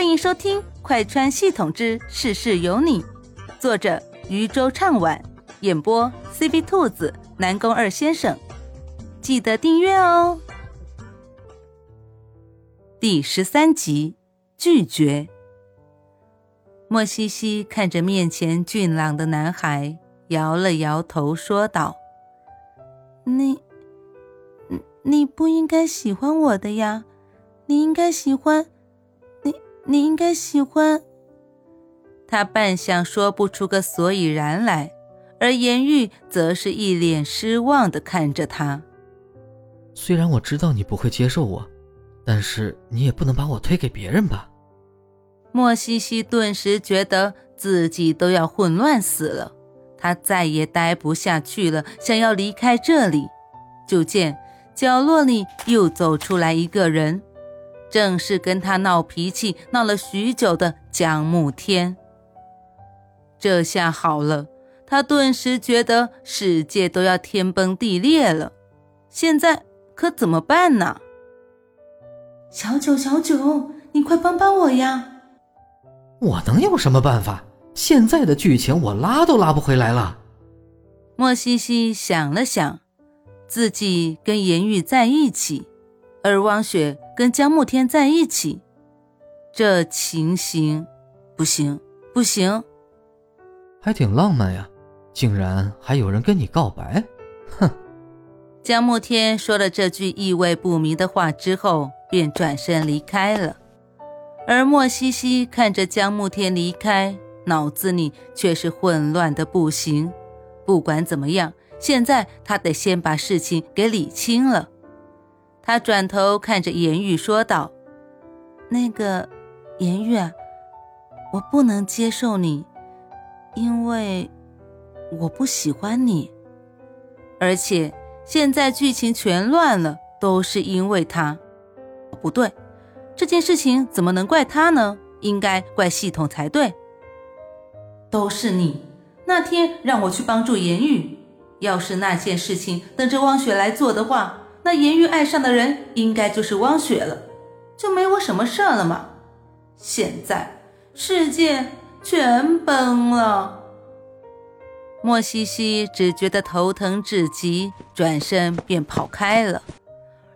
欢迎收听《快穿系统之事事有你》，作者渔舟唱晚，演播 CV 兔子、南宫二先生。记得订阅哦。第十三集，拒绝。莫西西看着面前俊朗的男孩，摇了摇头，说道：“你，你不应该喜欢我的呀，你应该喜欢，你，应该喜欢。”他半晌说不出个所以然来，而颜玉则是一脸失望的看着他。虽然我知道你不会接受我，但是你也不能把我推给别人吧。莫西西顿时觉得自己都要混乱死了，他再也待不下去了，想要离开这里。就见角落里又走出来一个人，正是跟他闹脾气闹了许久的江慕天。这下好了，他顿时觉得世界都要天崩地裂了。现在可怎么办呢？小九，小九，你快帮帮我呀！我能有什么办法？现在的剧情我拉都拉不回来了。莫西西想了想，自己跟颜玉在一起，而汪雪跟江慕天在一起，这情形不行，不行。还挺浪漫呀，竟然还有人跟你告白，哼！江慕天说了这句意味不明的话之后，便转身离开了。而莫西西看着江慕天离开，脑子里却是混乱的不行。不管怎么样，现在他得先把事情给理清了。他转头看着颜玉说道：“那个，颜玉，我不能接受你，因为我不喜欢你。而且现在剧情全乱了，都是因为他。不对。”这件事情怎么能怪他呢？应该怪系统才对。都是你那天让我去帮助颜玉，要是那件事情等着汪雪来做的话，那颜玉爱上的人应该就是汪雪了，就没我什么事了嘛。现在世界全崩了。莫西西只觉得头疼至极，转身便跑开了。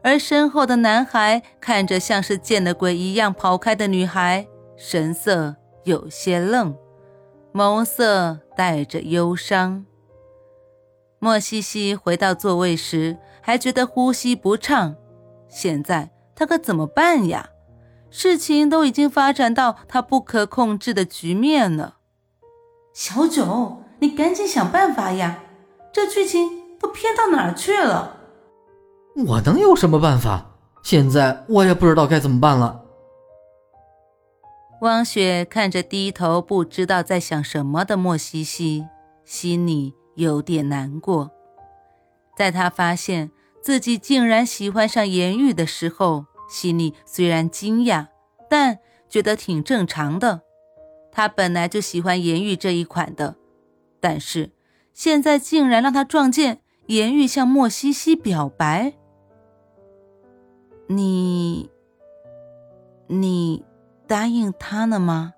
而身后的男孩看着像是见了鬼一样跑开的女孩，神色有些愣，眸色带着忧伤。莫西西回到座位时还觉得呼吸不畅，现在他可怎么办呀？事情都已经发展到他不可控制的局面了。小九，你赶紧想办法呀！这剧情都偏到哪儿去了？我能有什么办法？现在我也不知道该怎么办了。汪雪看着低头不知道在想什么的莫西西，心里有点难过。在他发现自己竟然喜欢上颜玉的时候，心里虽然惊讶，但觉得挺正常的。他本来就喜欢颜玉这一款的，但是现在竟然让他撞见颜玉向莫西西表白。你，你答应他了吗？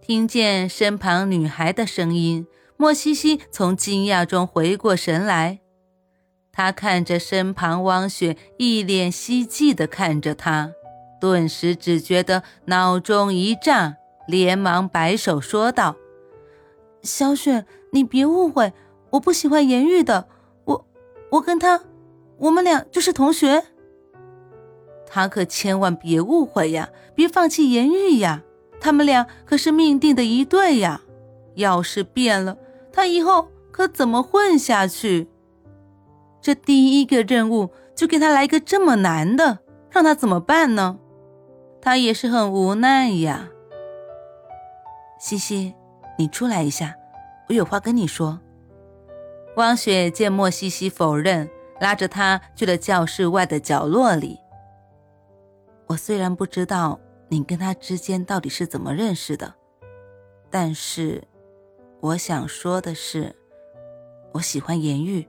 听见身旁女孩的声音，莫西西从惊讶中回过神来。他看着身旁汪雪，一脸希冀的看着他，顿时只觉得脑中一炸，连忙摆手说道：“小雪，你别误会，我不喜欢颜玉的，我，我跟他，我们俩就是同学。”他可千万别误会呀，别放弃颜玉呀，他们俩可是命定的一对呀。要是变了，他以后可怎么混下去？这第一个任务就给他来个这么难的，让他怎么办呢？他也是很无奈呀。西西，你出来一下，我有话跟你说。汪雪见莫西西否认，拉着他去了教室外的角落里。我虽然不知道你跟他之间到底是怎么认识的，但是我想说的是，我喜欢颜玉。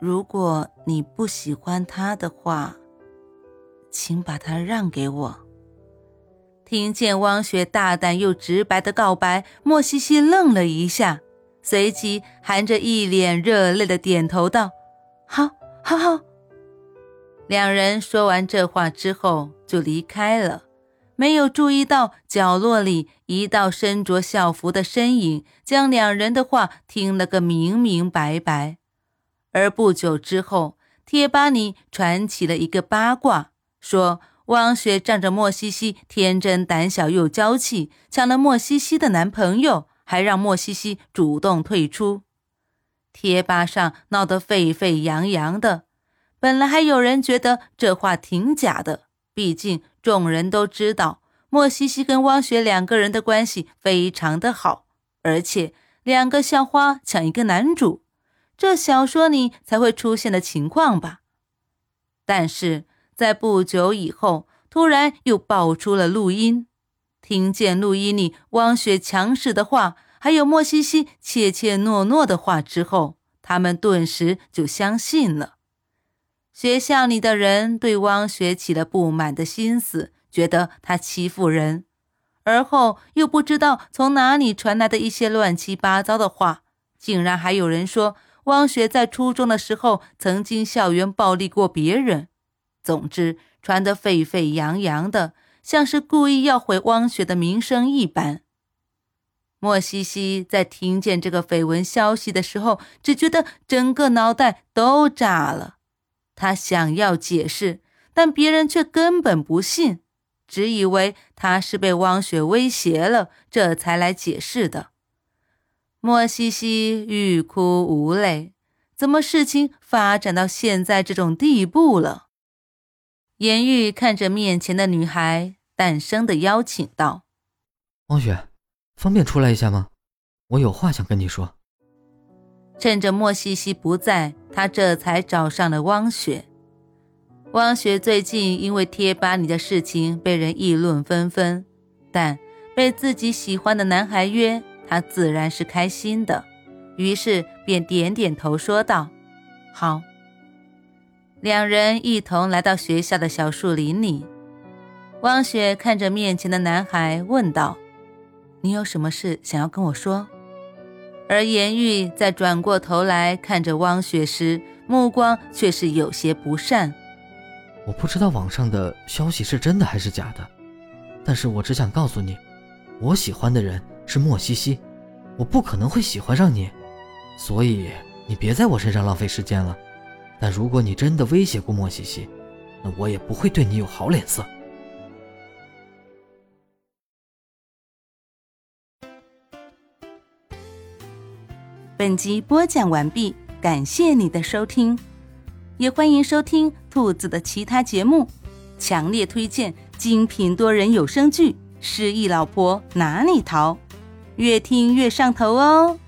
如果你不喜欢他的话，请把他让给我。听见汪雪大胆又直白的告白，莫西西愣了一下，随即含着一脸热泪的点头道：“好，好，好。”两人说完这话之后就离开了，没有注意到角落里一道身着校服的身影将两人的话听了个明明白白。而不久之后，贴吧里传起了一个八卦，说。汪雪仗着莫西西天真胆小又娇气，抢了莫西西的男朋友，还让莫西西主动退出。贴吧上闹得沸沸扬扬的，本来还有人觉得这话挺假的，毕竟众人都知道莫西西跟汪雪两个人的关系非常的好，而且两个校花抢一个男主，这小说里才会出现的情况吧。但是。在不久以后，突然又爆出了录音。听见录音里汪雪强势的话，还有莫西西怯怯懦懦的话之后，他们顿时就相信了。学校里的人对汪雪起了不满的心思，觉得她欺负人。而后又不知道从哪里传来的一些乱七八糟的话，竟然还有人说汪雪在初中的时候曾经校园暴力过别人。总之，传得沸沸扬扬的，像是故意要毁汪雪的名声一般。莫西西在听见这个绯闻消息的时候，只觉得整个脑袋都炸了。他想要解释，但别人却根本不信，只以为他是被汪雪威胁了，这才来解释的。莫西西欲哭无泪，怎么事情发展到现在这种地步了？颜玉看着面前的女孩，淡声的邀请道：“汪雪，方便出来一下吗？我有话想跟你说。”趁着莫西西不在，他这才找上了汪雪。汪雪最近因为贴吧里的事情被人议论纷纷，但被自己喜欢的男孩约，他自然是开心的，于是便点点头说道：“好。”两人一同来到学校的小树林里。汪雪看着面前的男孩，问道：“你有什么事想要跟我说？”而颜玉在转过头来看着汪雪时，目光却是有些不善。我不知道网上的消息是真的还是假的，但是我只想告诉你，我喜欢的人是莫西西，我不可能会喜欢上你，所以你别在我身上浪费时间了。但如果你真的威胁过莫西西，那我也不会对你有好脸色。本集播讲完毕，感谢你的收听，也欢迎收听兔子的其他节目，强烈推荐精品多人有声剧《失忆老婆哪里逃》，越听越上头哦。